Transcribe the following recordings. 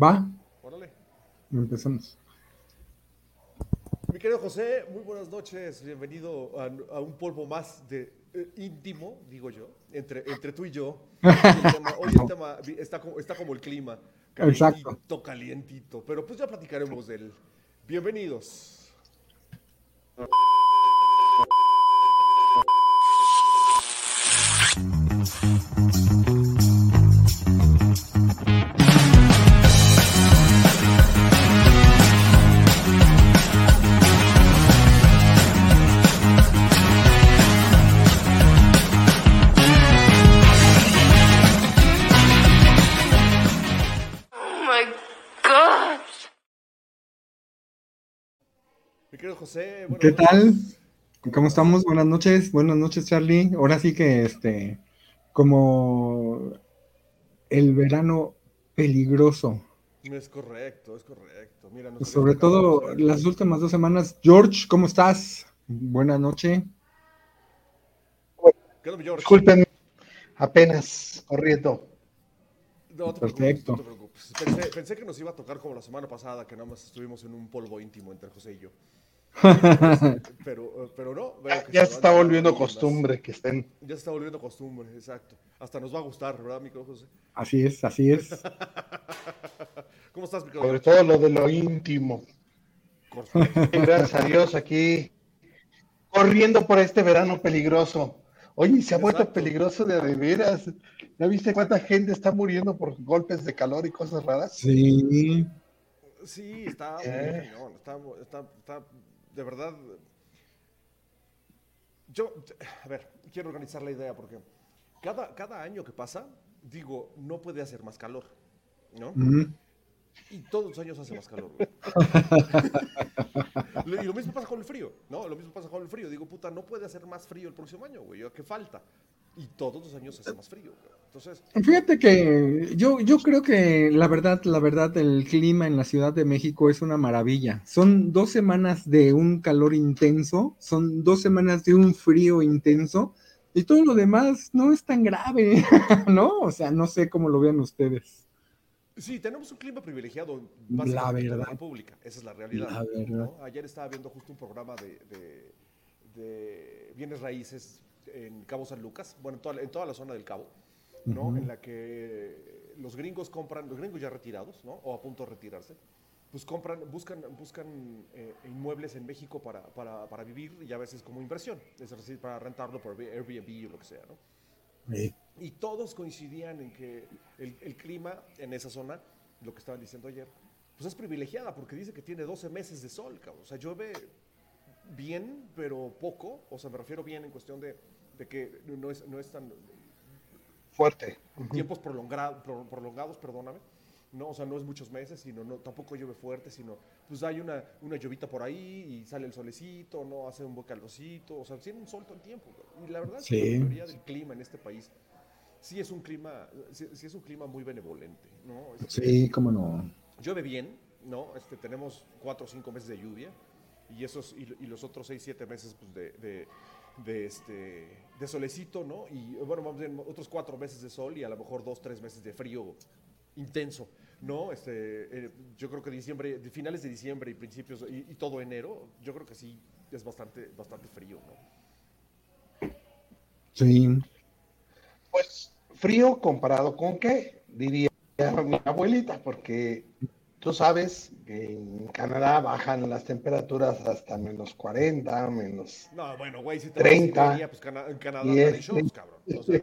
Va, Órale. empezamos. Mi querido José, muy buenas noches. Bienvenido a, a un polvo más de eh, íntimo, digo yo, entre, entre tú y yo. Hoy el tema, hoy el tema vi- está, como, está como el clima. Exacto. Calientito, calientito. Pero pues ya platicaremos de él. Bienvenidos. José, buenas ¿Qué tal? ¿Cómo estamos? Buenas noches. Buenas noches, Charlie. Ahora sí que este, como el verano peligroso. Es correcto, es correcto. Mira, Pues Sobre todo acabado las últimas dos semanas. George, ¿cómo estás? Buenas noches. Disculpen, apenas corriendo. No te Perfecto. preocupes, no te preocupes. Pensé, pensé que nos iba a tocar como la semana pasada, que nada más estuvimos en un polvo íntimo entre José y yo. Pero, eh, pero no. veo Ya, que ya van se está volviendo costumbre que estén. Ya se está volviendo costumbre, exacto. Hasta nos va a gustar, ¿verdad, mi José? Así es, así es. ¿Cómo estás, mi Sobre todo lo de lo íntimo. Gracias a Dios aquí corriendo por este verano peligroso. Oye, se ha vuelto Exacto. peligroso de de veras. ¿Ya viste cuánta gente está muriendo por golpes de calor y cosas raras? Sí. Sí, está muy Eh. está, está, está, de verdad. Yo, a ver, quiero organizar la idea porque cada, cada año que pasa, digo, no puede hacer más calor, ¿no? Y todos los años hace más calor. güey. y lo mismo pasa con el frío, ¿no? Lo mismo pasa con el frío. Digo, puta, no puede hacer más frío el próximo año, güey. ¿Qué falta? Y todos los años hace más frío. güey. Entonces, Fíjate que yo, yo creo que la verdad, la verdad, el clima en la Ciudad de México es una maravilla. Son dos semanas de un calor intenso, son dos semanas de un frío intenso, y todo lo demás no es tan grave, ¿no? O sea, no sé cómo lo vean ustedes. sí, tenemos un clima privilegiado La básicamente en la verdad. República. Esa es la realidad. La verdad. ¿no? Ayer estaba viendo justo un programa de, de- de bienes raíces en Cabo San Lucas, bueno, en toda, en toda la zona del Cabo, ¿no? Ujú. En la que los gringos compran, los gringos ya retirados, ¿no? O a punto de retirarse, pues compran, buscan, buscan eh, inmuebles en México para, para, para vivir y a veces como inversión, es decir, para rentarlo por Airbnb o lo que sea, ¿no? Sí. Y todos coincidían en que el, el clima en esa zona, lo que estaban diciendo ayer, pues es privilegiada porque dice que tiene 12 meses de sol, cabrón. O sea, llueve bien, pero poco. O sea, me refiero bien en cuestión de, de que no es, no es tan Fuerte. tiempos prolongados, prolongados, perdóname. No, o sea, no es muchos meses, sino no, tampoco llueve fuerte, sino pues hay una, una llovita por ahí y sale el solecito, no hace un buen calorcito, o sea, tiene un sol todo el tiempo. Y la verdad es que la mayoría del clima en este país sí es un clima, sí, sí es un clima muy benevolente, ¿no? Este, Sí, cómo no. Llueve bien, ¿no? Este, tenemos cuatro o cinco meses de lluvia y esos y, y los otros seis, siete meses pues, de, de, de, este, de solecito, ¿no? Y bueno, vamos bien, otros cuatro meses de sol y a lo mejor dos, tres meses de frío intenso, ¿no? Este, eh, yo creo que diciembre, de finales de diciembre y principios y, y todo enero, yo creo que sí es bastante, bastante frío, ¿no? Sí. Pues frío comparado con qué, diría mi abuelita, porque tú sabes que en Canadá bajan las temperaturas hasta menos 40, menos... No, bueno, güey, si te vas a 30, Siberia, pues Cana- en Canadá no hay shows, cabrón. O sea,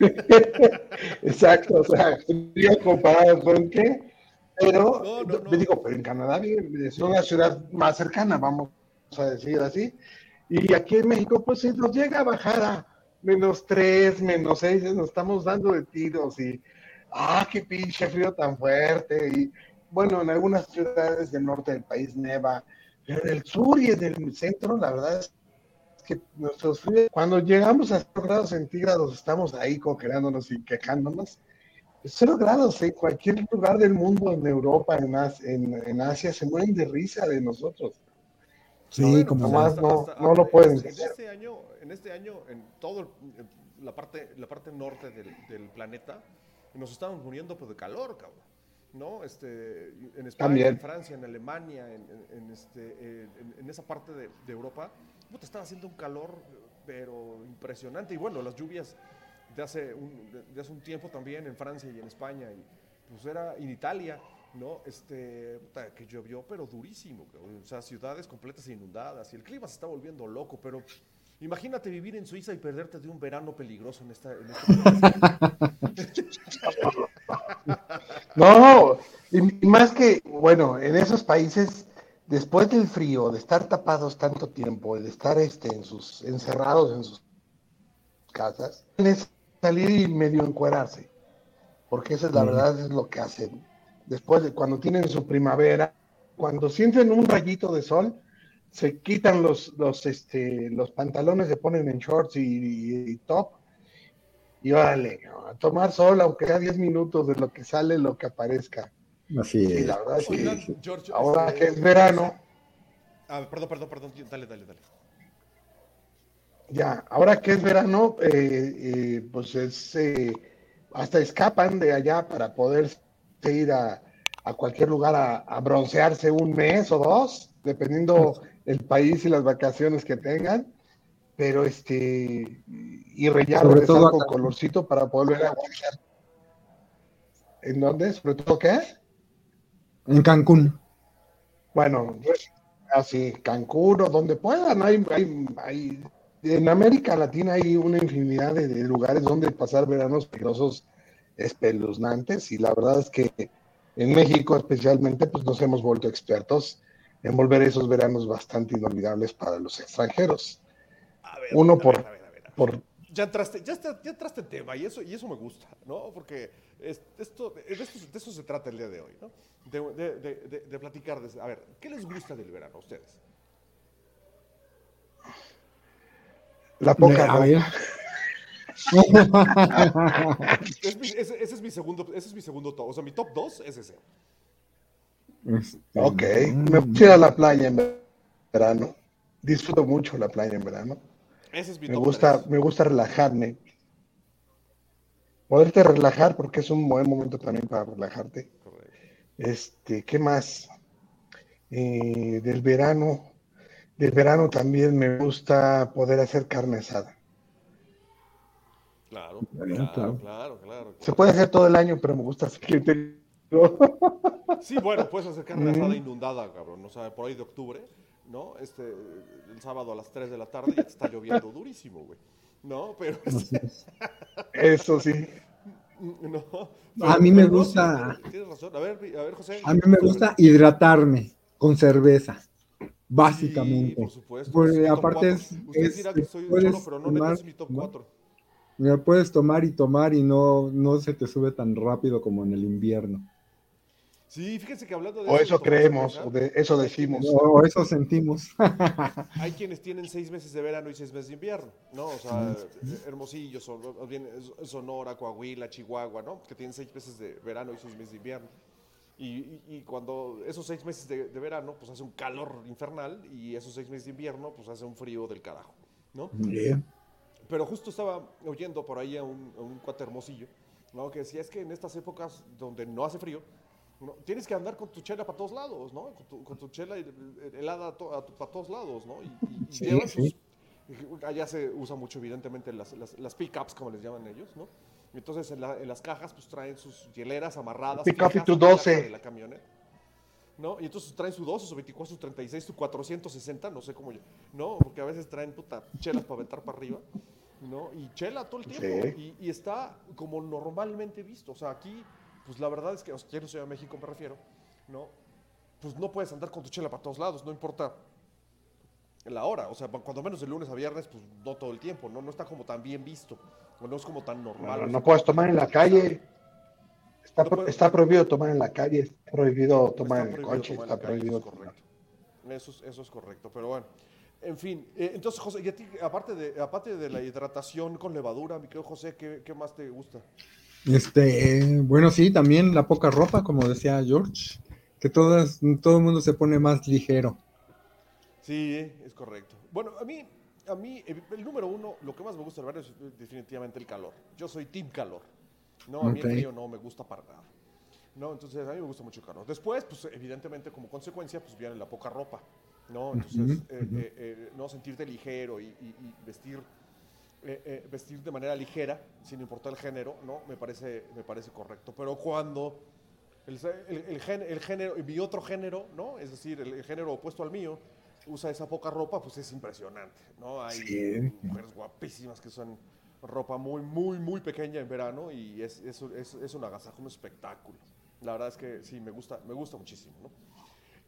Exacto, o sea, frío comparado con qué, pero No, no, no. te digo, pero en Canadá es una ciudad más cercana, vamos a decir así, y aquí en México pues se nos llega a bajar a menos 3, menos 6, nos estamos dando de tiros y, ah, qué pinche frío tan fuerte, y bueno, en algunas ciudades del norte del país neva, pero en el sur y en el centro, la verdad es que nuestros fríos, cuando llegamos a 0 grados centígrados, estamos ahí congelándonos y quejándonos. 0 grados en cualquier lugar del mundo, en Europa, en, As- en, en Asia, se mueren de risa de nosotros. Sí, bueno, como pues, no. Nomás no- no lo en pueden En este año, en este año, en todo el- en la parte, la parte norte del, del planeta, nos estamos muriendo pues, de calor, cabrón. ¿no? Este, en España, También. en Francia, en Alemania, en, en- en este, en, en esa parte de, de Europa, puta, estaba haciendo un calor, pero impresionante. Y bueno, las lluvias de hace un, de, de hace un tiempo también en Francia y en España, y pues era en Italia, ¿no? Este, puta, que llovió, pero durísimo, cabrón. o sea, ciudades completas inundadas, y el clima se está volviendo loco, pero imagínate vivir en Suiza y perderte de un verano peligroso en esta... En este. No, y más que, bueno, en esos países, después del frío, de estar tapados tanto tiempo, de estar este, en sus, encerrados en sus casas, es salir y medio encuerarse, porque eso es la verdad, es lo que hacen. Después de cuando tienen su primavera, cuando sienten un rayito de sol, se quitan los, los, este, los pantalones, se ponen en shorts y, y- y top, y órale, a tomar sol, aunque sea 10 minutos de lo que sale, lo que aparezca. Así Y es. la verdad es que Oigan, George, ahora este, que es verano, Ah, perdón, perdón, perdón, dale, dale, dale. ya, ahora que es verano, eh, eh, pues es, eh, hasta escapan de allá para poder ir a, a cualquier lugar a, a broncearse un mes o dos, dependiendo el país y las vacaciones que tengan, pero este, y rellenar Sobre todo con colorcito para volver a. ¿En dónde? ¿Sobre todo qué? En Cancún. Bueno, así, Cancún o donde puedan, hay, hay, hay- en América Latina hay una infinidad de, de lugares donde pasar veranos peligrosos espeluznantes y la verdad es que en México especialmente pues nos hemos vuelto expertos en volver esos veranos bastante inolvidables para los extranjeros. A ver, Uno a por- ver, a ver, a ver. Por, Ya entraste, ya, está- ya entraste en tema y eso, y eso me gusta, ¿no? Porque es- esto, de, esto, de eso se trata el día de hoy, ¿no? De, de- de- de- de platicar, de, a ver, ¿qué les gusta del verano a ustedes? la poca ropa. ver. Es mi- ese, ese es mi segundo, ese es mi segundo top, o sea, mi top 2 es ese. Este, Ok, me puse a ir a la playa en verano. Disfruto mucho la playa en verano. Ese es mi Me gusta, me gusta relajarme. Poderte relajar porque es un buen momento también para relajarte. Correcto. Este, ¿qué más? Eh, del verano. Del verano también me gusta poder hacer carne asada. Claro, claro, claro. claro, claro. Se puede hacer todo el año, pero me gusta hacer que Sí, bueno, puedes hacer carne asada inundada, cabrón. O sea, por ahí de octubre, ¿no? Este, el sábado a las 3 de la tarde ya te está lloviendo durísimo, güey. ¿No? Pero, este, Eso sí. no. A mí me gusta- Tienes, razón. A ver, a ver, José. A mí me gusta hidratarme con cerveza, básicamente. Sí, por supuesto. Porque aparte es- Usted es- dirá que soy puedes cholo, pero no, tomar, es mi top ¿no? 4. Mira, puedes tomar y tomar y no, no se te sube tan rápido como en el invierno. Sí, fíjense que hablando de O eso tomar creemos, o de eso decimos. O eso sentimos. Hay quienes tienen seis meses de verano y seis meses de invierno, ¿no? O sea, Hermosillo, Sonora, Coahuila, Chihuahua, ¿no? Que tienen seis meses de verano y seis meses de invierno. Y, y- y cuando esos seis meses de, de verano, pues hace un calor infernal y esos seis meses de invierno, pues hace un frío del carajo, ¿no? Bien. Pero justo estaba oyendo por ahí a un, a un cuate hermosillo, ¿no? Que decía, es que en estas épocas donde no hace frío, ¿no? tienes que andar con tu chela para todos lados, ¿no? Con tu, con tu chela helada para todos lados, ¿no? Y, y- y Sí, llevan sí. sus- allá se usa mucho, evidentemente, las, las, las pick-ups, como les llaman ellos, ¿no? Entonces, en, la- en las cajas, pues traen sus hieleras amarradas. Pick up y tu en la caja 12. de la camioneta. ¿no? Y entonces traen su 12, su 24, su 36, su 460, no sé cómo, ¿no? Porque a veces traen puta chelas para aventar para arriba, ¿no? Y chela todo el tiempo. Sí. Y, y está como normalmente visto. O sea, aquí, pues la verdad es que, o sea, quiero Ciudad de México, me refiero, ¿no? Pues no puedes andar con tu chela para todos lados, no importa la hora. O sea, cuando menos de lunes a viernes, pues no todo el tiempo, ¿no? No está como tan bien visto, o no es como tan normal. No, puedes tomar en la calle. Está, No está prohibido tomar en la calle, está prohibido tomar Está en el coche, está en calle, prohibido eso es correcto. Eso es, eso es correcto, pero bueno. En fin, eh, entonces, José, y a ti, aparte de, aparte de la hidratación con levadura, mi querido José, ¿qué, qué más te gusta? Este, bueno, sí, también la poca ropa, como decía George, que todas, todo el mundo se pone más ligero. Sí, es correcto. Bueno, a mí, a mí, el, número uno, lo que más me gusta del es eh, definitivamente el calor. Yo soy team calor. No, a mí el frío no me gusta para nada. ¿no? Entonces, a mí me gusta mucho el calor. Después, pues, evidentemente, como consecuencia, pues, viene la poca ropa, ¿no? Entonces, eh, eh, eh, no sentirte ligero y, y- y vestir, eh, eh, vestir de manera ligera, sin importar el género, ¿no? Me parece, me parece correcto. Pero cuando el, el- el gen- el género, mi otro género, ¿no? Es decir, el, género opuesto al mío, usa esa poca ropa, pues es impresionante, ¿no? Hay Sí. mujeres guapísimas que son ropa muy, muy, muy pequeña en verano y es, es, es, es un agasajo, un espectáculo. La verdad es que sí, me gusta, me gusta muchísimo, ¿no?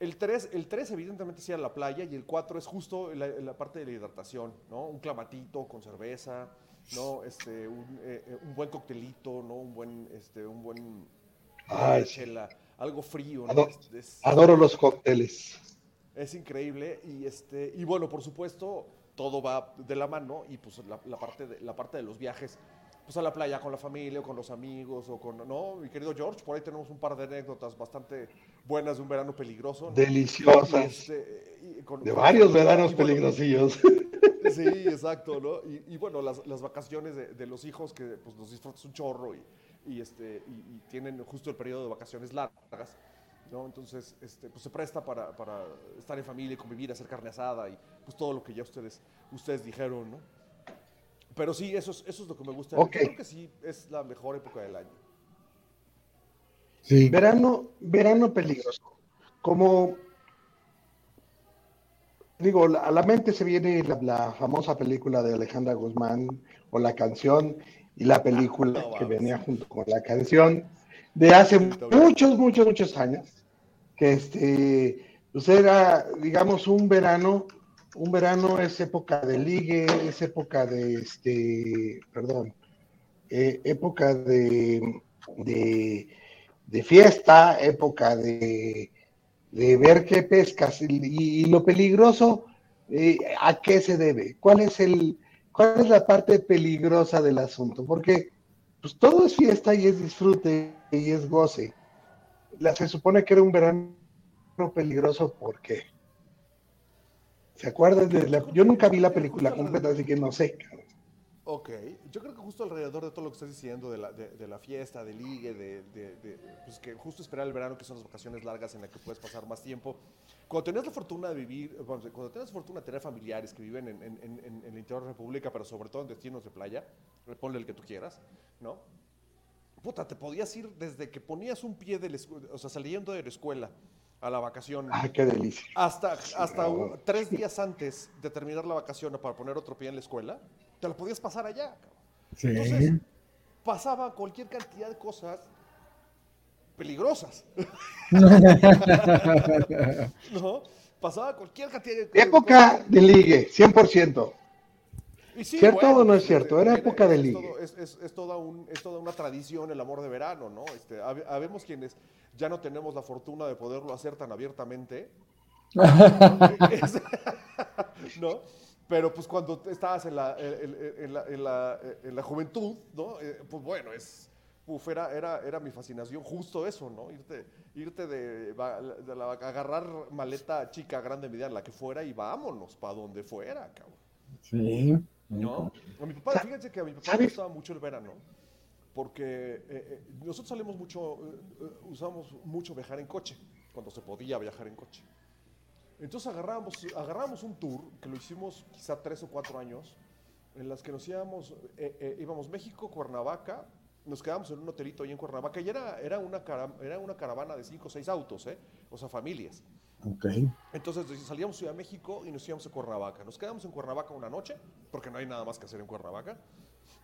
El 3, el 3 evidentemente sí a la playa y el 4 es justo la, la parte de la hidratación, ¿no? Un clamatito con cerveza, ¿no? Este, un, eh, eh, un buen coctelito, ¿no? Un buen, este, un buen Ay, chela, algo frío, ¿no? Ado- Es- es- Adoro los cócteles. es increíble y este y bueno por supuesto todo va de la mano y pues la, la parte de la parte de los viajes pues a la playa con la familia o con los amigos o con no mi querido George por ahí tenemos un par de anécdotas bastante buenas de un verano peligroso ¿no? Deliciosas. Y, este, y con- De con- varios y veranos bueno, peligrosillos. Sí, exacto, ¿no? Y, y bueno, las, las vacaciones de, de los hijos que pues los disfrutas un chorro y, y, este, y, y tienen justo el periodo de vacaciones largas, ¿no? Entonces, este, pues se presta para, para estar en familia, y convivir, hacer carne asada y pues todo lo que ya ustedes, ustedes dijeron, ¿no? Pero sí, eso es, eso es lo que me gusta. Yo creo que sí es la mejor época del año. Sí. Verano, verano peligroso. Como digo, a la mente se viene la, la famosa película de Alejandra Guzmán o la canción y la película No que venía junto con la canción de hace muchos, muchos, muchos años. Que este, pues era, digamos, un verano. Un verano es época de ligue, es época de este, perdón, eh, época de, de, de fiesta, época de, de ver qué pescas y, lo peligroso, eh, ¿a qué se debe? ¿Cuál es el, cuál es la parte peligrosa del asunto? Porque pues todo es fiesta y es disfrute y es goce. La, se supone que era un verano peligroso, ¿por qué? ¿Se acuerdan de la, Yo nunca vi la película completa, así que no sé. Ok, yo creo que justo alrededor de todo lo que estás diciendo, de la, de, de la fiesta, de ligue, de, de- pues que justo esperar el verano, que son las vacaciones largas en las que puedes pasar más tiempo. Cuando tenías la fortuna de vivir, bueno, cuando tenías la fortuna de tener familiares que viven en, en- en- en- el interior de la República, pero sobre todo en destinos de playa, ponle el que tú quieras, ¿no? Puta, te podías ir desde que ponías un pie de la o sea, saliendo de la escuela a la vacación. Ah, qué delicia. Hasta, hasta un- tres días antes de terminar la vacación para poner otro pie en la escuela, te lo podías pasar allá. Sí. Entonces, pasaba cualquier cantidad de cosas peligrosas. ¿No? Pasaba cualquier cantidad de Época de ligue, 100%. Sí, ¿Cierto o no es cierto? Era época de es ligue. todo- Es, es- es toda un- es toda una tradición el amor de verano, ¿no? Este, hab- habemos quienes ya no tenemos la fortuna de poderlo hacer tan abiertamente. ¿No? Pero pues cuando estabas en la, en, la, en la- en la juventud, ¿no? Eh, pues bueno, es... Uf, era, era, era mi fascinación justo eso, ¿no? Irte, irte de, de la- agarrar maleta chica, grande, mediana, la que fuera y vámonos para donde fuera, cabrón. Sí. ¿No? A mi papá, fíjense que a mi papá le gustaba mucho el verano, porque eh, eh, nosotros salimos mucho, eh, eh, usamos mucho viajar en coche, cuando se podía viajar en coche. Entonces agarramos, agarramos un tour, que lo hicimos quizá tres o cuatro años, en las que nos íbamos, eh, eh, íbamos México, Cuernavaca, nos quedamos en un hotelito ahí en Cuernavaca, y era, era, una, cara- era una caravana de cinco o seis autos, ¿eh? o sea, familias. Ok. Entonces salíamos a Ciudad de México y nos íbamos a Cuernavaca. Nos quedamos en Cuernavaca una noche, porque no hay nada más que hacer en Cuernavaca.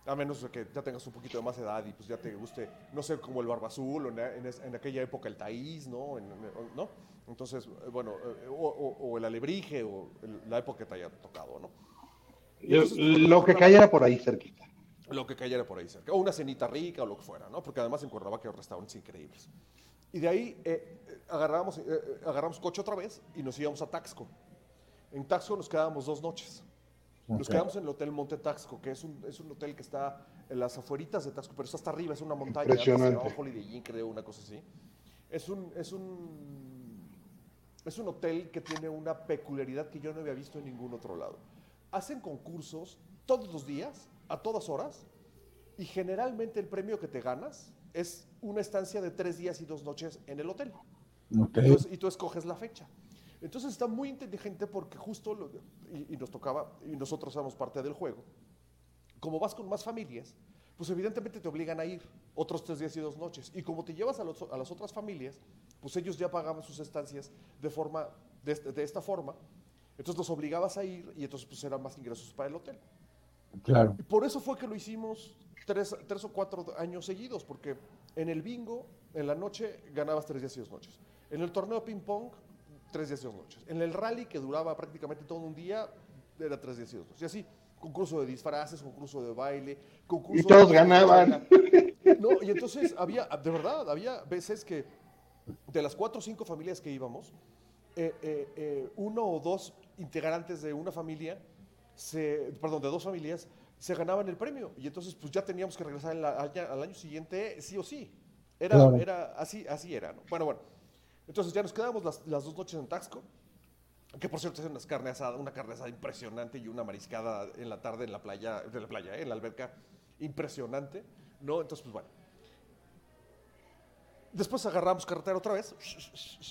A menos que ya tengas un poquito de más edad y pues ya te guste, no sé, como el Barba Azul o en, en es- en aquella época el Taís, ¿no? En- en- ¿no? Entonces, eh, bueno, eh, o, o- o el Alebrije o el- la época que te haya tocado, ¿no? Entonces, Lo que cayera por ahí cerquita. lo que cayera por ahí cerca. O una cenita rica o lo que fuera, ¿no? Porque además en Cuernavaca hay restaurantes increíbles. Y de ahí eh, eh, agarramos, eh, eh, agarramos coche otra vez y nos íbamos a Taxco. En Taxco nos quedábamos dos noches. Nos Ok. quedamos en el Hotel Monte Taxco, que es un, es un hotel que está en las afueritas de Taxco, pero está hasta arriba, es una montaña. Impresionante. Holiday Inn, creo, una cosa así. Es un, es un, es un hotel que tiene una peculiaridad que yo no había visto en ningún otro lado. Hacen concursos todos los días, a todas horas, y generalmente el premio que te ganas es una estancia de tres días y dos noches en el hotel. Ok. Entonces, y tú escoges la fecha. Entonces está muy inteligente porque justo, lo- y, y nos tocaba, y nosotros somos parte del juego, como vas con más familias, pues evidentemente te obligan a ir otros tres días y dos noches. Y como te llevas a, los- a las otras familias, pues ellos ya pagaban sus estancias de, forma, de, este- de esta forma. Entonces los obligabas a ir y entonces pues eran más ingresos para el hotel. Claro. Y por eso fue que lo hicimos tres, tres o cuatro años seguidos, porque en el bingo, en la noche, ganabas tres días y dos noches. En el torneo ping-pong, tres días y dos noches. En el rally, que duraba prácticamente todo un día, era tres días y dos noches. Y así, concurso de disfraces, concurso de baile, concurso Y todos de- ganaban. No, y entonces había, de verdad, había veces que de las cuatro o cinco familias que íbamos, eh, eh, eh, uno o dos integrantes de una familia, se, perdón, de dos familias, se ganaban el premio. Y entonces, pues ya teníamos que regresar al, al año siguiente, sí o sí. Era, Claro. era así, así era, ¿no? Bueno, bueno. Entonces ya nos quedamos las, las dos noches en Taxco, que por cierto es una carne asada, una carne asada impresionante y una mariscada en la tarde en la playa, de la playa, ¿eh? en la alberca, impresionante, ¿no? Entonces, pues bueno. Después agarramos carretera otra vez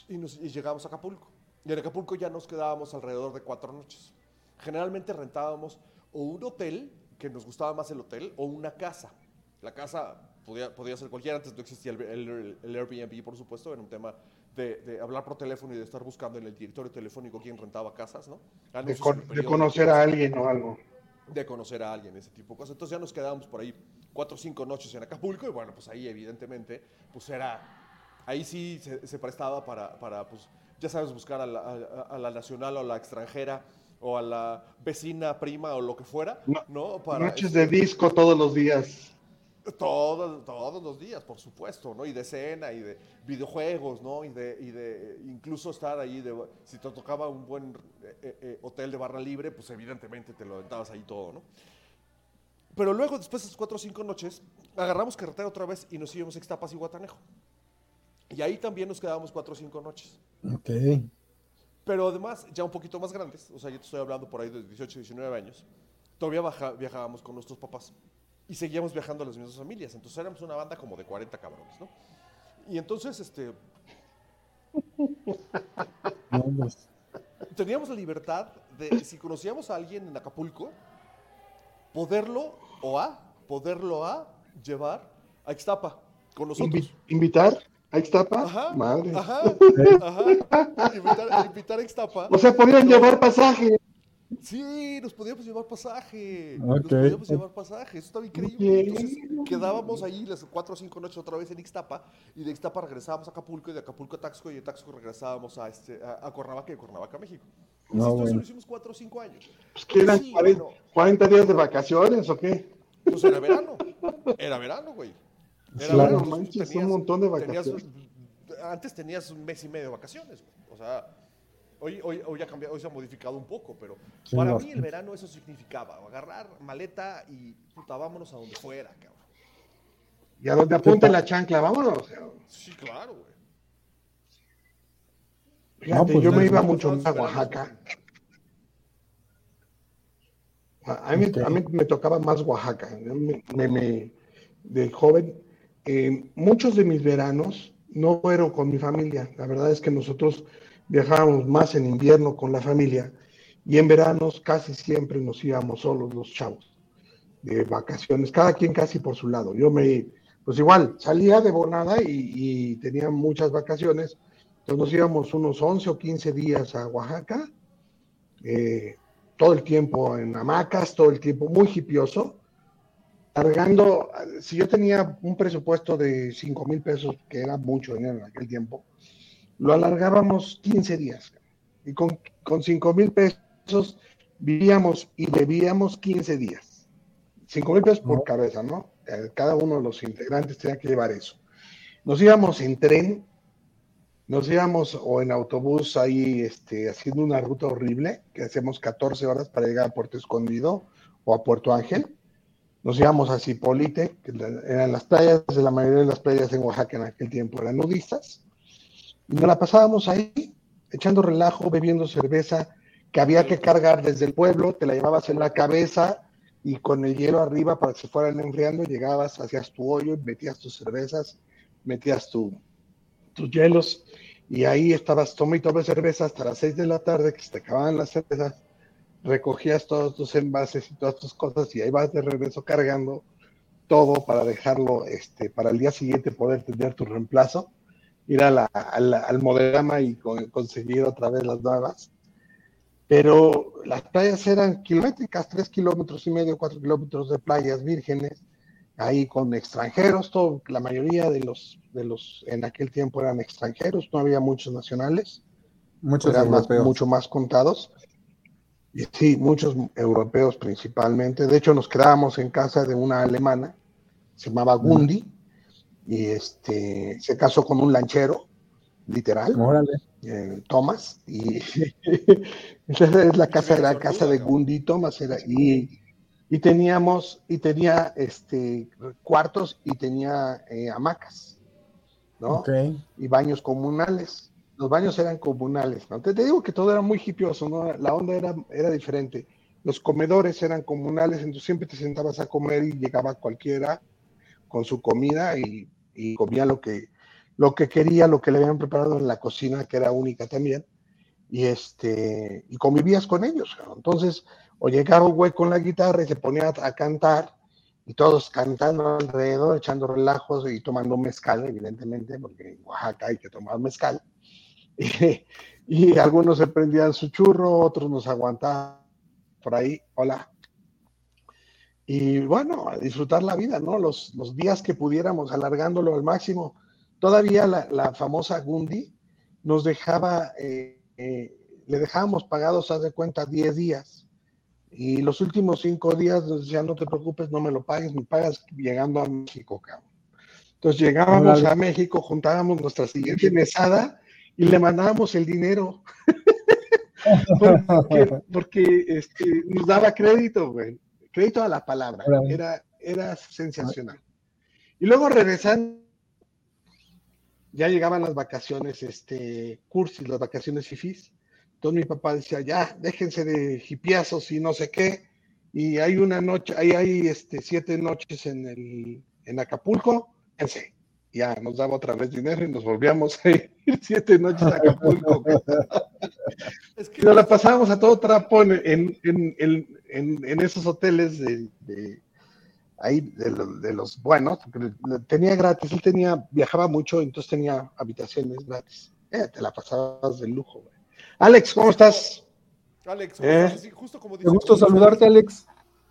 y, nos- y llegamos a Acapulco. Y en Acapulco ya nos quedábamos alrededor de cuatro noches. Generalmente rentábamos o un hotel, que nos gustaba más el hotel, o una casa. La casa podía, podía ser cualquiera, antes no existía el, el- el Airbnb, por supuesto, era un tema de, de hablar por teléfono y de estar buscando en el directorio telefónico quién rentaba casas, ¿no? De, con- de conocer a alguien o algo. de conocer a alguien, ese tipo de cosas. Entonces ya nos quedábamos por ahí cuatro o cinco noches en Acapulco y bueno, pues ahí evidentemente, pues era, ahí sí se, se prestaba para, para, pues ya sabes, buscar a la, a- a la nacional o a la extranjera o a la vecina, prima o lo que fuera, No- ¿no? Para, Noches de disco todos los días. todos, todos los días, por supuesto, ¿no? Y de cena y de videojuegos, ¿no? Y de, y de incluso estar ahí, de, si te tocaba un buen eh, eh, eh, hotel de barra libre, pues evidentemente te lo aventabas ahí todo, ¿no? Pero luego, después de esas cuatro o cinco noches, agarramos carretera otra vez y nos íbamos a Ixtapas y Guatanejo. Y ahí también nos quedábamos cuatro o cinco noches. Ok. Pero además, ya un poquito más grandes, o sea, yo te estoy hablando por ahí de 18, 19 años, todavía baja- viajábamos con nuestros papás y seguíamos viajando a las mismas familias. Entonces éramos una banda como de 40 cabrones, ¿no? Y entonces, este, teníamos la libertad de, si conocíamos a alguien en Acapulco, poderlo o a, poderlo a llevar a Ixtapa con nosotros. Invi- ¿Invitar a Ixtapa? Ajá, Madre. ajá, ajá. Invitar, invitar a Ixtapa. O sea, podían llevar pasaje. Sí, nos podíamos llevar pasaje. Ok. Nos podíamos llevar pasaje. Eso estaba increíble. Entonces quedábamos ahí las cuatro o cinco noches otra vez en Ixtapa y de Ixtapa regresábamos a Acapulco y de Acapulco a Taxco y de Taxco regresábamos a, este, a, a Cuernavaca y de Cuernavaca a México. No, Insisto, eso bueno. lo hicimos cuatro o cinco años. Pues, ¿qué eran? Sí, 40, bueno. 40 días de vacaciones o qué? Pues era verano. Era verano, güey. Era Claro, manches, tenías- un montón de tenías- vacaciones. antes tenías un mes y medio de vacaciones. güey. O sea, hoy, hoy, hoy, ha cambiado, hoy se ha modificado un poco, pero Sí, para mí el verano eso significaba agarrar maleta y puta, vámonos a donde fuera, cabrón. Y a donde apunte la chancla, vámonos. Sí, claro, güey. Fíjate, No, pues, yo me iba mucho más a Oaxaca. A mí, me- a mí me tocaba más Oaxaca. Me- me- me- de joven, eh, muchos de mis veranos no fueron con mi familia. La verdad es que nosotros viajábamos más en invierno con la familia y en veranos casi siempre nos íbamos solos los chavos de vacaciones, cada quien casi por su lado. Yo me, pues igual, salía de Bonada y, tenía muchas vacaciones, entonces nos íbamos unos 11 o 15 días a Oaxaca, eh, todo el tiempo en hamacas, todo el tiempo muy hipioso, cargando, si yo tenía un presupuesto de 5 mil pesos, que era mucho dinero en aquel tiempo, lo alargábamos 15 días. Y con, con 5 mil pesos vivíamos y bebíamos 15 días. 5 mil pesos por No. cabeza, ¿no? Cada uno de los integrantes tenía que llevar eso. Nos íbamos en tren, nos íbamos o en autobús ahí este, haciendo una ruta horrible, que hacemos 14 horas para llegar a Puerto Escondido o a Puerto Ángel. Nos íbamos a Cipolite, que eran las playas, de la mayoría de las playas en Oaxaca en aquel tiempo eran nudistas. Y nos la pasábamos ahí, echando relajo, bebiendo cerveza, que había que cargar desde el pueblo, te la llevabas en la cabeza, y con el hielo arriba para que se fueran enfriando, llegabas, hacías tu hoyo, metías tus cervezas, metías tu, tus hielos y ahí estabas toma y toma cerveza hasta las 6 de la tarde que se te acababan las cervezas, recogías todos tus envases y todas tus cosas y ahí vas de regreso cargando todo para dejarlo este, para el día siguiente poder tener tu reemplazo, ir a la, al modelama y conseguir otra vez las nuevas pero las playas eran kilométricas, tres kilómetros y medio, cuatro kilómetros de playas vírgenes, ahí con extranjeros, todo, la mayoría de los, de los en aquel tiempo eran extranjeros, no había muchos nacionales, muchos eran mucho más contados. Y sí, muchos europeos principalmente. De hecho, nos quedábamos en casa de una alemana, se llamaba Gundi, y este, se casó con un lanchero, literal. Eh, Thomas, y es la casa, era la casa de Gundi Thomas, era, y, y teníamos, y tenía este cuartos y tenía eh, hamacas, ¿no? Y baños comunales. Los baños eran comunales, ¿no? Te, digo que todo era muy hipioso, ¿no? La onda era, era diferente. Los comedores eran comunales, entonces siempre te sentabas a comer y llegaba cualquiera con su comida y, y comía lo que, lo que quería, lo que le habían preparado en la cocina, que era única también, y este, y convivías con ellos. Entonces, o llegaba un güey con la guitarra y se ponía a, cantar, y todos cantando alrededor, echando relajos y tomando mezcal, evidentemente, porque en Oaxaca hay que tomar mezcal. Y, algunos se prendían su churro, otros nos aguantaban por ahí, hola. Y bueno, a disfrutar la vida, ¿no? Los, los días que pudiéramos, alargándolo al máximo Todavía la, famosa Gundi nos dejaba, eh, eh, le dejábamos pagados, haz de cuenta, 10 días. Y los últimos 5 días nos decían, no te preocupes, no me lo pagues, me pagas llegando a México, cabrón. Entonces llegábamos a México, juntábamos nuestra siguiente mesada y le mandábamos el dinero. porque, este, nos daba crédito, güey. Crédito a la palabra. Era, era sensacional. Y luego regresando ya llegaban las vacaciones, este, cursis, las vacaciones fifís. Entonces mi papá decía, ya, déjense de hipiazos y no sé qué. Y hay una noche, ahí hay este, siete noches en, el, en Acapulco, fíjense. Ya nos daba otra vez dinero y nos volvíamos a ir siete noches a Acapulco. es que nos la pasábamos a todo trapo en, en, en, en esos hoteles de, de ahí de, de, los buenos, tenía gratis, él tenía, viajaba mucho, entonces tenía habitaciones gratis. Eh, te la pasabas de lujo, güey. Alex, ¿cómo estás? Alex, eh, justo como dice. Gusto saludarte, Alex.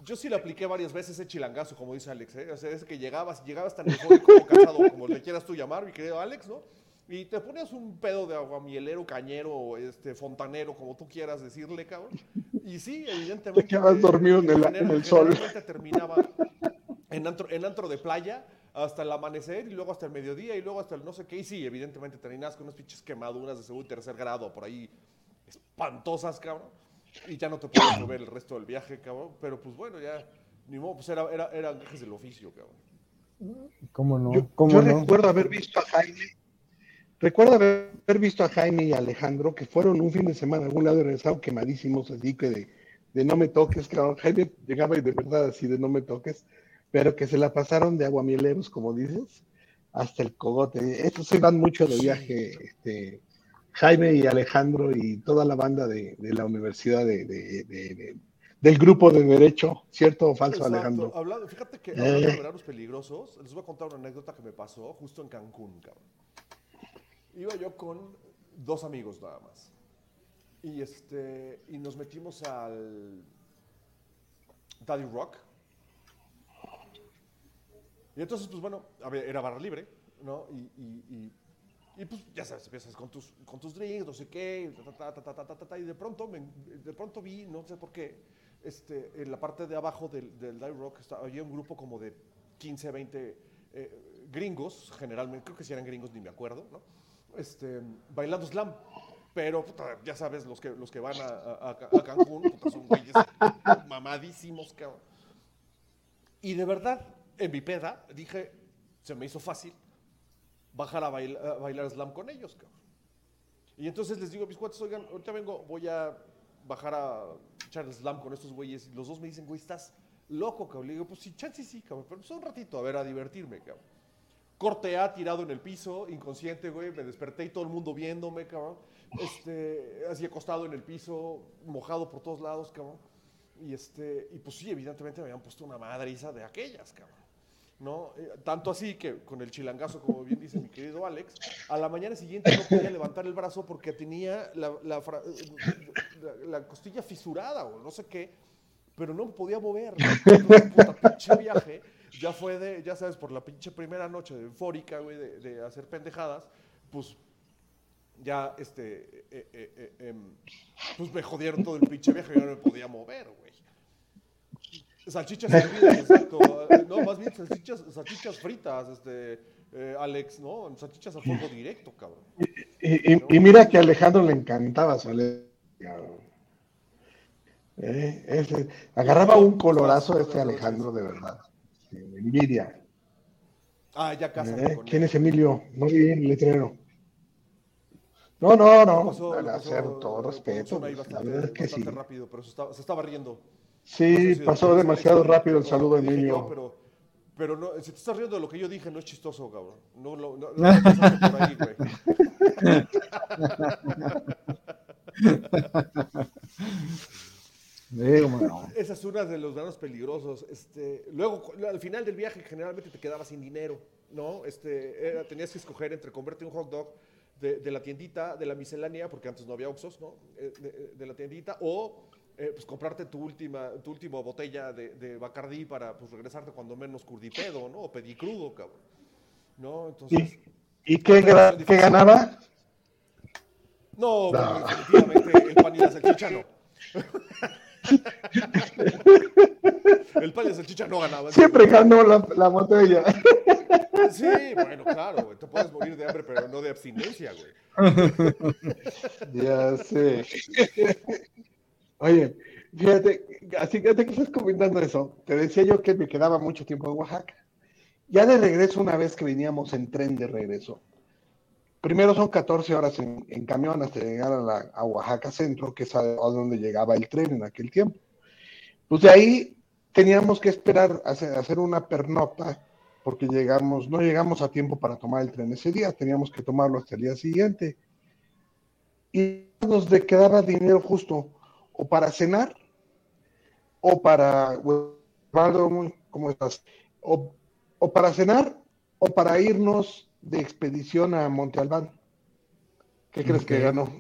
Yo sí lo apliqué varias veces ese chilangazo, como dice Alex, ¿eh? O sea, es que llegabas, llegabas tan como casado, como le quieras tú llamar, mi querido Alex, ¿no? Y te ponías un pedo de aguamielero, cañero, este, fontanero, como tú quieras decirle, cabrón. Y sí, evidentemente. Te quedas dormido en el, en el sol. terminaba en antro, en antro de playa hasta el amanecer y luego hasta el mediodía y luego hasta el no sé qué. Y sí, evidentemente terminas con unas pinches quemaduras de segundo y tercer grado por ahí espantosas, cabrón. Y ya no te puedes mover el resto del viaje, cabrón. Pero pues bueno, ya, ni modo, pues era, era, era viajes del oficio, cabrón. ¿Cómo no? Yo, recuerdo haber visto a Jaime, recuerdo haber visto a Jaime y Alejandro que fueron un fin de semana a algún lado y regresaron quemadísimos, así que de, de no me toques, cabrón. Jaime llegaba y de verdad así de no me toques pero que se la pasaron de aguamieleros, como dices, hasta el cogote. Estos se van mucho de viaje, este, Jaime y Alejandro y toda la banda de, la universidad de, del grupo de Derecho, ¿cierto o falso, Alejandro? Hablando, fíjate que hablando de veranos peligrosos, les voy a contar una anécdota que me pasó justo en Cancún, cabrón. Iba yo con dos amigos nada más. Y, este, y nos metimos al Daddy Rock, y entonces, pues bueno, era barra libre, ¿no? Y, y, pues ya sabes, empiezas con tus, con tus drinks, no sé qué, y de pronto, de pronto vi, no sé por qué, este, en la parte de abajo del, del Dive Rock había un grupo como de 15, 20 eh, gringos, generalmente, creo que si eran gringos, ni me acuerdo, ¿no? Este, bailando slam. Pero, ya sabes, los que, los que van a, a, Cancún, son güeyes mamadísimos, cabrón. Y de verdad, en mi peda, dije, se me hizo fácil bajar a, bailar slam con ellos, cabrón. Y entonces les digo a mis cuates, oigan, ahorita vengo, voy a bajar a echar el slam con estos güeyes. Y los dos me dicen, güey, estás Loco, cabrón. Le digo, pues sí, chance sí, cabrón, pero pues un ratito, a ver, a divertirme, cabrón. Corte A tirado en el piso, inconsciente, güey. Me desperté y todo el mundo viéndome, cabrón. Este, así acostado en el piso, mojado por todos lados, cabrón. Y este, y pues sí, evidentemente me habían puesto una madriza de aquellas, cabrón. ¿No? Eh, tanto así que con el chilangazo, como bien dice mi querido Alex, a la mañana siguiente no podía levantar el brazo porque tenía la, la fra- la- la costilla fisurada o no sé qué, pero no podía mover. Pinche viaje ya fue de, ya sabes, por la pinche primera noche de eufórica, güey, de, hacer pendejadas, pues ya, este, eh, eh, eh, em, pues me jodieron todo el pinche viaje, yo no me podía mover, güey. Salchichas hervidas, exacto. eh, No, más bien salchichas, salchichas fritas, este, eh, Alex, ¿no? Salchichas a fuego directo, cabrón. Y, y- y mira que a Alejandro le encantaba salir. Eh, ese- agarraba un colorazo este Alejandro, de verdad. Sí, envidia. Ah, ya cásate Eh, ¿Quién es Emilio? No vi el letrero. No, no, no. Pasó- al hacer todo la respeto. pues, la bastante, verdad es que sí. bastante rápido, pero se estaba, se estaba riendo. Sí, No sé si pasó de- demasiado de- rápido el saludo, lo dije yo, pero, pero no, si te estás riendo de lo que yo dije, no es chistoso, cabrón. No, no, no, no por ahí, güey. Esa es una de los granos peligrosos. Este, luego, al final del viaje, generalmente te quedabas sin dinero, ¿no? Este, era- tenías que escoger entre comprarte un hot dog de, de la tiendita, de la miscelánea, porque antes no había Oxxos, ¿no? Eh, de, de la tiendita, o eh, pues comprarte tu última, tu última botella de, de Bacardí para pues, regresarte cuando menos curdipedo, ¿no? O pedicrudo, cabrón. ¿No? Entonces... ¿Y, y qué, qué ganaba? No, No. definitivamente el pan y la salchicha no. el pan y la salchicha no ganaban. Siempre ganó la, la botella. Sí, bueno, claro, güey. Te puedes morir de hambre, pero no de abstinencia, güey. Ya sé. Oye, fíjate, así que que estás comentando eso, te decía yo que me quedaba mucho tiempo en Oaxaca. Ya de regreso, una vez que veníamos en tren de regreso, primero son 14 horas en, camión hasta llegar a, la, Oaxaca Centro, que es a, donde llegaba el tren en aquel tiempo. Pues de ahí teníamos que esperar a hacer, una pernocta, porque llegamos, no llegamos a tiempo para tomar el tren ese día, teníamos que tomarlo hasta el día siguiente y nos quedaba dinero justo o para cenar o para ¿cómo estás? O, o para cenar o para irnos de expedición a Monte Albán. ¿Qué crees que ganó?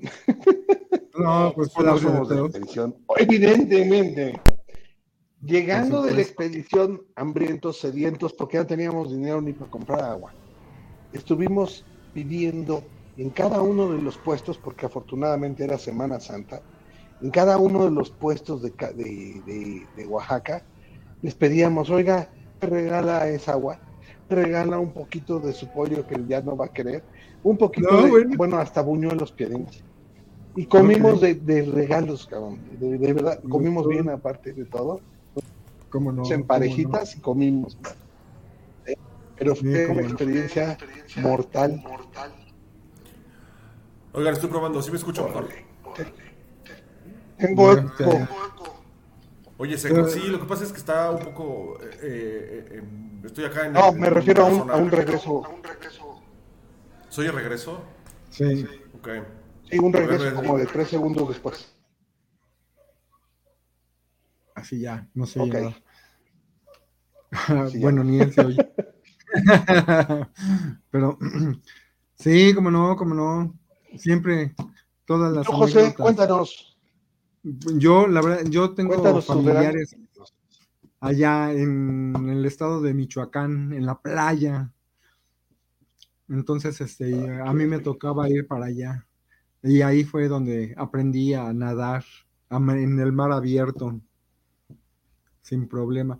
No, pues No de somos de expedición. Evidentemente. Llegando de la expedición hambrientos, sedientos, porque no teníamos dinero ni para comprar agua. Estuvimos pidiendo en cada uno de los puestos, porque afortunadamente era Semana Santa, en cada uno de los puestos de, ca- de, de- de Oaxaca, les pedíamos, oiga, ¿me regala esa agua, ¿Me regala un poquito de su pollo que ya no va a querer, un poquito No, de, bueno. bueno, hasta buñuelos pedimos. Y comimos Ok. de, de regalos, cabrón, de, de verdad, comimos bien aparte de todo, ¿Cómo no? en ¿Cómo no? parejitas y comimos. Eh, Pero Sí, fue una no. experiencia mortal. Oigan, estoy probando, ¿sí me escucho mejor? Tengo eco. Oye, seco, sí, lo que pasa es que está un poco... eh, eh, eh, em, estoy acá en... No, en- me en refiero a un, zona- a un regreso. ¿Soy el regreso? Sí. Ok. Sí, un regreso ver, como de tres segundos después. Así ya, no nada. Sí, ya. bueno, ni él se oye. Pero sí, como no, como no. Siempre, todas las Tú, José, cuéntanos. Yo, la verdad, yo tengo Cuéntanos familiares allá en el estado de Michoacán, en la playa. Entonces, este, a mí me tocaba ir para allá. Y ahí fue donde aprendí a nadar a en el mar abierto, sin problema.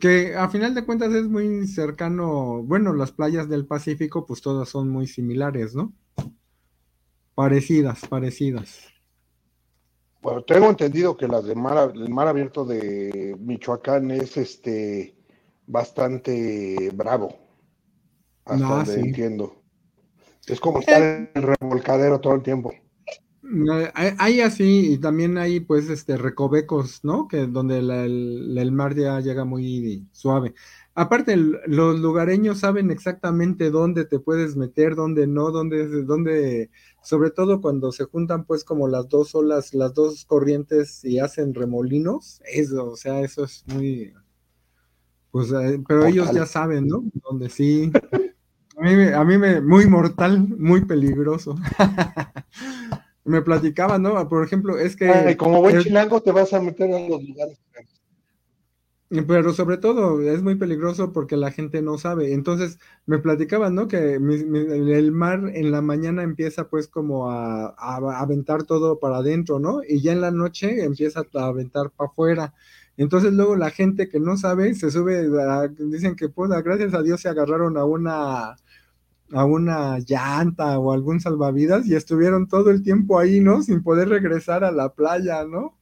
Que a final de cuentas es muy cercano, bueno, las playas del Pacífico, pues todas son muy similares, ¿no? Parecidas, parecidas. Bueno, tengo entendido que las de mar, el mar abierto de Michoacán es este bastante bravo. Hasta Ah, donde sí. entiendo. Es como estar en el revolcadero todo el tiempo. Eh, Hay, hay así, y también hay pues este recovecos, ¿no? Que donde la- el, el mar ya llega muy suave. Aparte, los lugareños saben exactamente dónde te puedes meter, dónde no, dónde, dónde, sobre todo cuando se juntan pues como las dos olas, las dos corrientes y hacen remolinos, eso, o sea, eso es muy, pues, eh, pero ellos ya saben, ¿no? Donde sí. A mí, me- a mí me, muy mortal, muy peligroso. Me platicaban, ¿no? Por ejemplo, es que... Ay, como buen es- chilango te vas a meter en los lugares. Pero sobre todo es muy peligroso porque la gente no sabe. Entonces me platicaban, ¿no? Que mi- el mar en la mañana empieza pues como a, a aventar todo para adentro, ¿no? Y ya en la noche empieza a aventar para afuera. Entonces luego la gente que no sabe se sube, dicen que pues gracias a Dios se agarraron a una a una llanta o algún salvavidas y estuvieron todo el tiempo ahí, ¿no? Sin poder regresar a la playa, ¿no?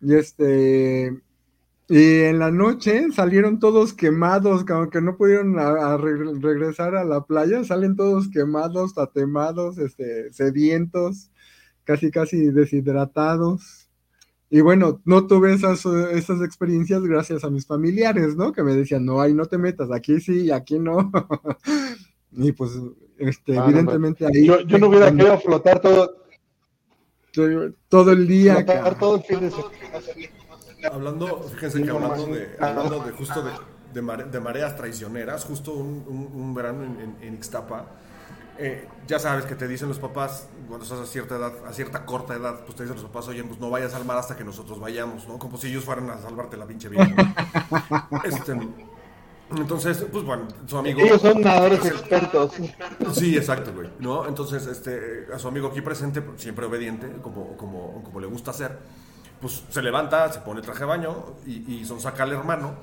Y este, y en la noche salieron todos quemados, como que no pudieron a- a re- regresar a la playa, salen todos quemados, tatemados, este, sedientos, casi casi deshidratados. Y bueno, no tuve esas, esas experiencias gracias a mis familiares, ¿no? Que me decían, no, ahí no te metas, aquí sí, aquí no. Y pues, este, Ah, no, evidentemente ahí. Yo, yo no hubiera querido flotar todo, todo el día. flotar todo el fin de semana. Hablando, fíjense que hablando de, hablando de justo de, de, mare- de mareas traicioneras, justo un, un- un verano en, en- en Ixtapa, eh, ya sabes que te dicen los papás, cuando estás a cierta edad, a cierta corta edad, pues te dicen los papás, oye, pues no vayas al mar hasta que nosotros vayamos, ¿no? Como si ellos fueran a salvarte la pinche vida. ¿no? Este, entonces, pues bueno, su amigo... Ellos son nadadores expertos. Sí, exacto, güey. ¿no? Entonces, este, a su amigo aquí presente, siempre obediente, como, como, como le gusta hacer, pues se levanta, se pone traje de baño y, y son saca al hermano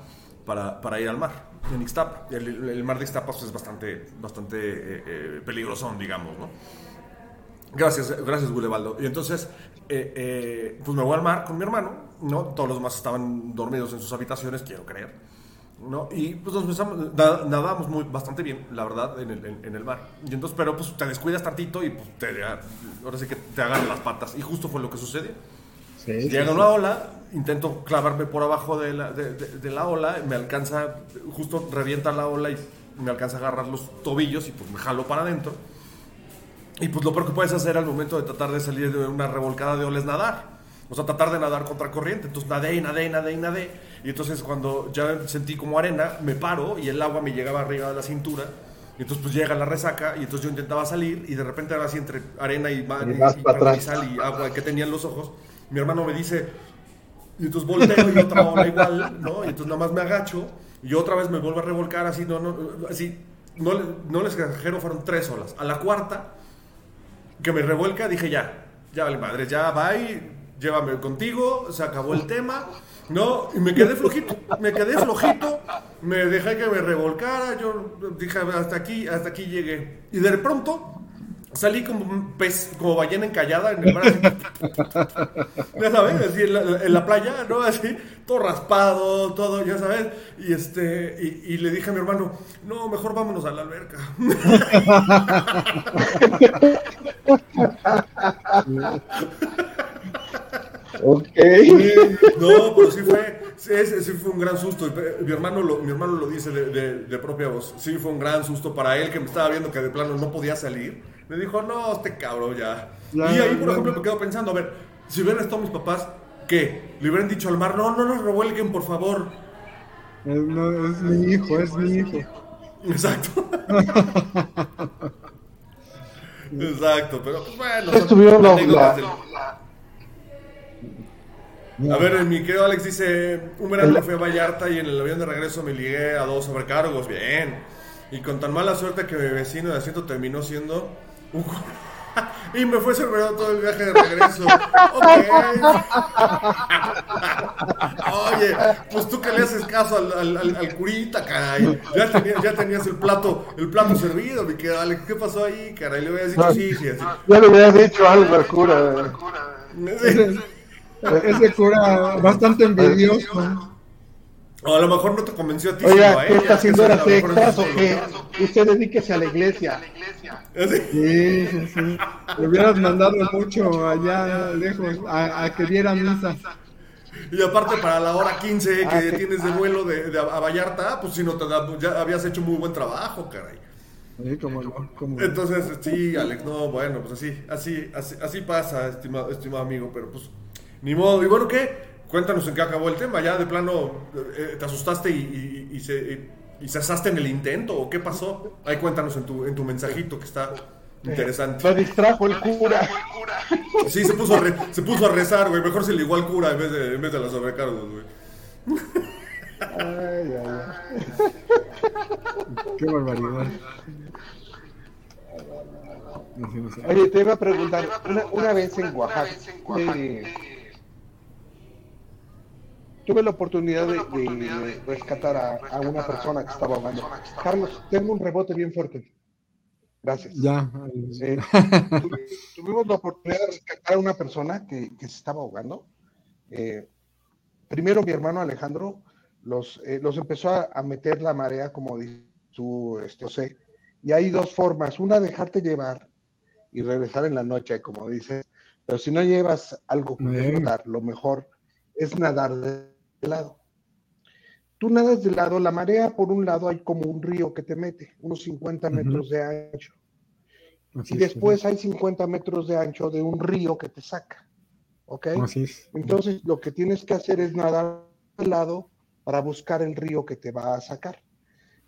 para, para ir al mar, en Ixtapa. El, el mar de Ixtapa pues, es bastante, bastante eh, eh, peligrosón, digamos, ¿no? Gracias, gracias, Gulebaldo. Y entonces, eh, eh, pues me voy al mar con mi hermano, ¿no? Todos los demás estaban dormidos en sus habitaciones, quiero creer. ¿no? Y pues nos empezamos, na- nadamos muy, bastante bien, la verdad, en el, en, en el mar. Y entonces, pero pues te descuidas tantito y pues te, ahora sí que te agarran las patas. Y justo fue lo que sucedió. Sí, sí, Llega sí. una ola, intento clavarme por abajo de la, de, de- de la ola, me alcanza, justo revienta la ola y me alcanza a agarrar los tobillos y pues me jalo para adentro. Y pues lo peor que puedes hacer al momento de tratar de salir de una revolcada de ola es nadar. O sea, tratar de nadar contra corriente. Entonces nadé y nadé y nadé y nadé. Y entonces cuando ya sentí como arena, me paro y el agua me llegaba arriba de la cintura. Y entonces pues llega la resaca y entonces yo intentaba salir y de repente ahora así entre arena y, Y y- y- para sal y agua que tenía en los ojos, mi hermano me dice, y entonces volteo y otra ola igual, ¿no? Y entonces nada más me agacho y otra vez me vuelvo a revolcar así, no, no, así, no, no les exagero, fueron tres olas. A la cuarta, que me revuelca, dije ya, ya vale madre, ya bye, llévame contigo, se acabó el tema, ¿no? Y me quedé flojito, me quedé flojito, me dejé que me revolcara, yo dije hasta aquí, hasta aquí llegué. Y de pronto salí como un pez, como ballena encallada en el mar. así. ya sabes, así en la, en la playa, ¿no? Así, todo raspado, todo, ya sabes. Y este, y, y le dije a mi hermano, no, mejor vámonos a la alberca. Ok. No, pero sí fue, ese sí fue un gran susto. Y Mi hermano lo, mi hermano lo dice de, de- de propia voz. Sí fue un gran susto para él que me estaba viendo que de plano no podía salir. Me dijo, no, este cabrón ya. Y ahí, por ejemplo, me quedo pensando, a ver, si hubieran estado mis papás, ¿qué? Le hubieran dicho al mar, no, no nos revuelguen, por favor. Es, no, es mi hijo, es mi hijo. Exacto. Exacto, pero pues bueno. Ustedes son tuvieron la- la- A ver, mi querido Alex dice, un verano le fui a Vallarta y en el avión de regreso me ligué a dos sobrecargos, bien. Y con tan mala suerte que mi vecino de asiento terminó siendo un... y me fue cerrado todo el viaje de regreso. Ok. Oye, pues tú que le haces caso al, al, al- al curita, caray. Ya tenías, ya tenías el plato, el plato servido, mi querido Alex. ¿Qué pasó ahí, caray? Le hubieras dicho sí, sí, así. Ya le hubieras dicho algo al cura. Ese cura bastante envidioso. O a lo mejor no te convenció a ti. Oiga, ¿qué está haciendo que horas a lo mejor extras o qué? Usted dedíquese a la iglesia. Sí, sí, sí. Le hubieras mandado mucho allá lejos a, a que diera misas. Y aparte para la hora 15 que Ah, que- tienes de vuelo de, de a Vallarta, pues si no te da, ya habías hecho muy buen trabajo, caray. Sí, como como. Entonces, sí, Alex, no, bueno, pues así, así, así, así pasa, estimado, estimado amigo, pero pues, ni modo. Y bueno, ¿qué? Cuéntanos en qué acabó el tema, ya de plano, eh, ¿te asustaste y, y- y se, y cesaste en el intento o qué pasó? Ahí cuéntanos en tu, en tu mensajito que está interesante. Se distrajo el cura. Sí, se puso a, re- se puso a rezar, güey, mejor se le igual cura en vez de, en vez de las sobrecargos, güey. Ay, ay, ay. Qué barbaridad. Oye, te iba a preguntar, una, una vez en Oaxaca, eh, tuve la oportunidad de, de rescatar a, a una persona que estaba ahogando. Carlos, tengo un rebote bien fuerte. Gracias. Ya. Eh, tu- tuvimos la oportunidad de rescatar a una persona que, que se estaba ahogando. Eh, primero mi hermano Alejandro los, eh, los empezó a, a meter la marea, como dice su este, José. Y hay dos formas. Una, dejarte llevar y regresar en la noche, como dices. Pero si no llevas algo que Bien. flotar, lo mejor es nadar de lado. Tú nadas de lado, la marea por un lado hay como un río que te mete, unos 50 Ujú. metros de ancho. Así Y es, después hay 50 metros de ancho de un río que te saca. ¿Ok? Así es. Entonces lo que tienes que hacer es nadar de lado para buscar el río que te va a sacar.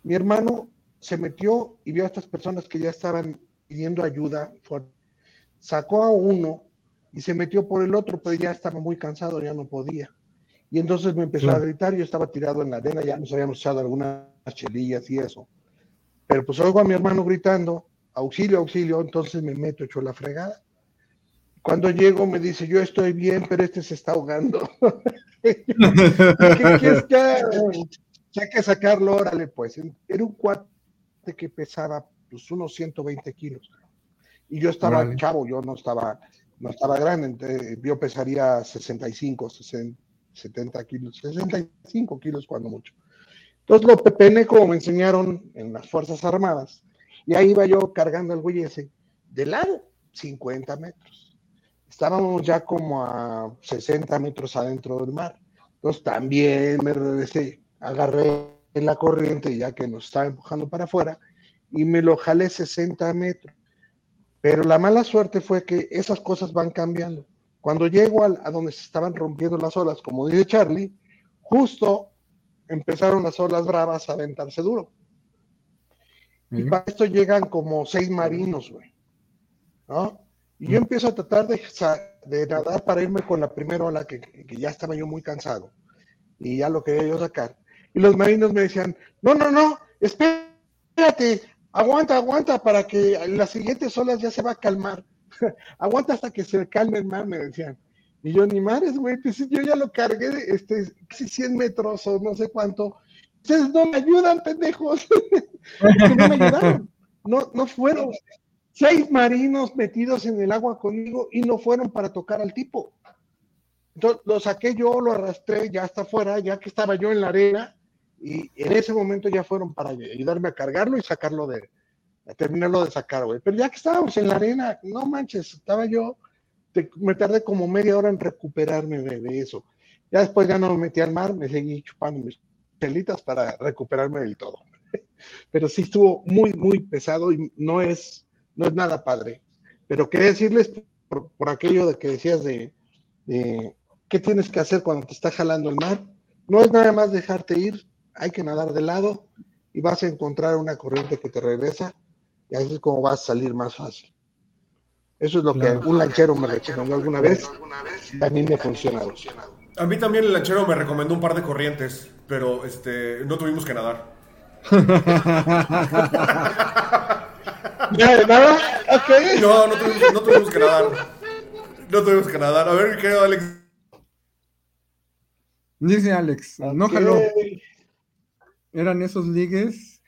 Mi hermano se metió y vio a estas personas que ya estaban pidiendo ayuda. fue- sacó a uno y se metió por el otro, pero ya estaba muy cansado, ya no podía. Y entonces me empezó a gritar, yo estaba tirado en la arena, ya nos habíamos echado algunas chelillas y eso. Pero pues oigo a mi hermano gritando, auxilio, auxilio, entonces me meto, hecho la fregada. Cuando llego me dice, yo estoy bien, pero este se está ahogando. ¿Qué haga? Ya hay que sacarlo, órale, pues. Era un cuate que pesaba pues, unos 120 kilos. Y yo estaba chavo, yo no estaba, no estaba grande, yo pesaría 65, 60, 70 kilos, 65 kilos cuando mucho. Entonces lo pepené como me enseñaron en las Fuerzas Armadas. Y ahí iba yo cargando al güey ese, de lado, 50 metros. Estábamos ya como a 60 metros adentro del mar. Entonces también me regresé, agarré la corriente ya que nos estaba empujando para afuera y me lo jalé 60 metros. Pero la mala suerte fue que esas cosas van cambiando. Cuando llego al- a, donde se estaban rompiendo las olas, como dice Charlie, justo empezaron las olas bravas a aventarse duro. Y para esto llegan como seis marinos, güey. ¿No? Y yo empiezo a tratar de, de nadar para irme con la primera ola, que, que ya estaba yo muy cansado. Y ya lo quería yo sacar. Y los marinos me decían, no, no, no, espérate, aguanta, aguanta, para que las siguientes olas ya se va a calmar. aguanta hasta que se calme el mar, me decían. Y yo, ni madres, güey, pues yo ya lo cargué, este, casi 100 metros o no sé cuánto. Ustedes no me ayudan, pendejos. no me ayudaron. No, no fueron. Seis marinos metidos en el agua conmigo y no fueron para tocar al tipo. Entonces lo saqué yo, lo arrastré ya hasta afuera, ya que estaba yo en la arena, y en ese momento ya fueron para ayudarme a cargarlo y sacarlo de, a terminarlo de sacar, güey. Pero ya que estábamos en la arena, no manches, estaba yo, me tardé como media hora en recuperarme de, eso. Ya después ya no me metí al mar, me seguí chupando mis chelitas para recuperarme del todo. Pero sí estuvo muy, muy pesado y no es, no es nada padre. Pero quería decirles por, por aquello de que decías de, de qué tienes que hacer cuando te está jalando el mar. No es nada más dejarte ir, hay que nadar de lado y vas a encontrar una corriente que te regresa y así es como vas a salir más fácil. Eso es lo Claro. que un lanchero me recomendó alguna vez y a mí me ha funcionado. A mí también el lanchero me recomendó un par de corrientes, pero este, no tuvimos que nadar. No, no tuvimos, no tuvimos que nadar. No tuvimos que nadar. A ver, querido Alex. Dice Alex, no jaló. Eran esos ligues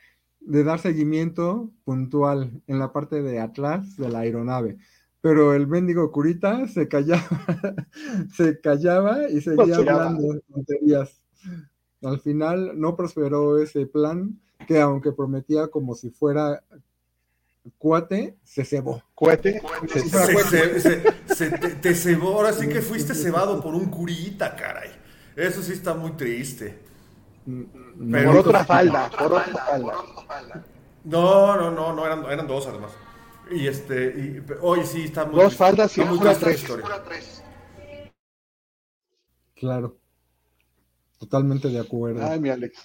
de dar seguimiento puntual en la parte de atrás de la aeronave. Pero el mendigo curita se callaba, se callaba y seguía hablando tonterías. Al final no prosperó ese plan que aunque prometía como si fuera cuate, se cebó. Cohete. Se, se- se- se- te, te cebó, ahora sí que fuiste cebado por un curita, caray. Eso sí está muy triste. Pero- Por otra falda, por otra falda. No, no, no, no, eran, eran dos además. Y este, y, oye, sí, está muy Dos faldas y una tres. historia. Claro. Totalmente de acuerdo. Ay, mi Alex.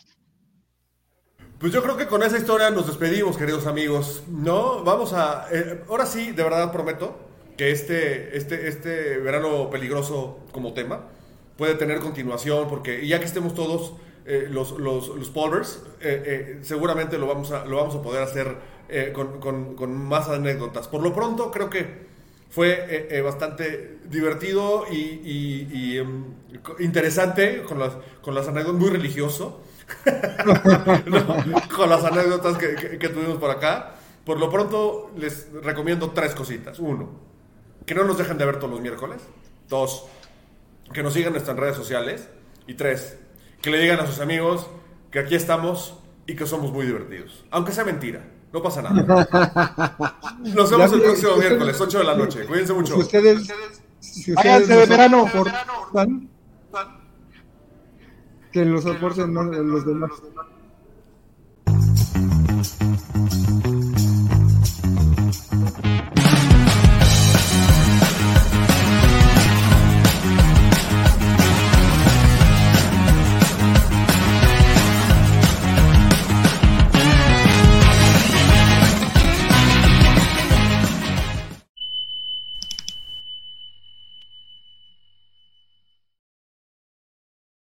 Pues yo creo que con esa historia nos despedimos, queridos amigos. No, vamos a. eh, ahora sí, de verdad prometo que este, este, este verano peligroso como tema puede tener continuación, porque ya que estemos todos eh, los, los, los Polvers, eh, eh, seguramente lo vamos, a, lo vamos a poder hacer con, con- con más anécdotas. Por lo pronto, creo que fue bastante divertido y, y- em, interesante con las, con las anécdotas, muy religioso. con las anécdotas que, que- que tuvimos por acá. Por lo pronto, les recomiendo tres cositas. Uno, que no nos dejen de ver todos los miércoles. Dos, que nos sigan en nuestras redes sociales. Y tres, que le digan a sus amigos que aquí estamos y que somos muy divertidos. Aunque sea mentira, no pasa nada. Nos vemos Ya el próximo ustedes- miércoles, 8 de la noche. Cuídense mucho. Si ustedes, si Váyanse ustedes de nos verano. soportan, que los soporten no, los demás.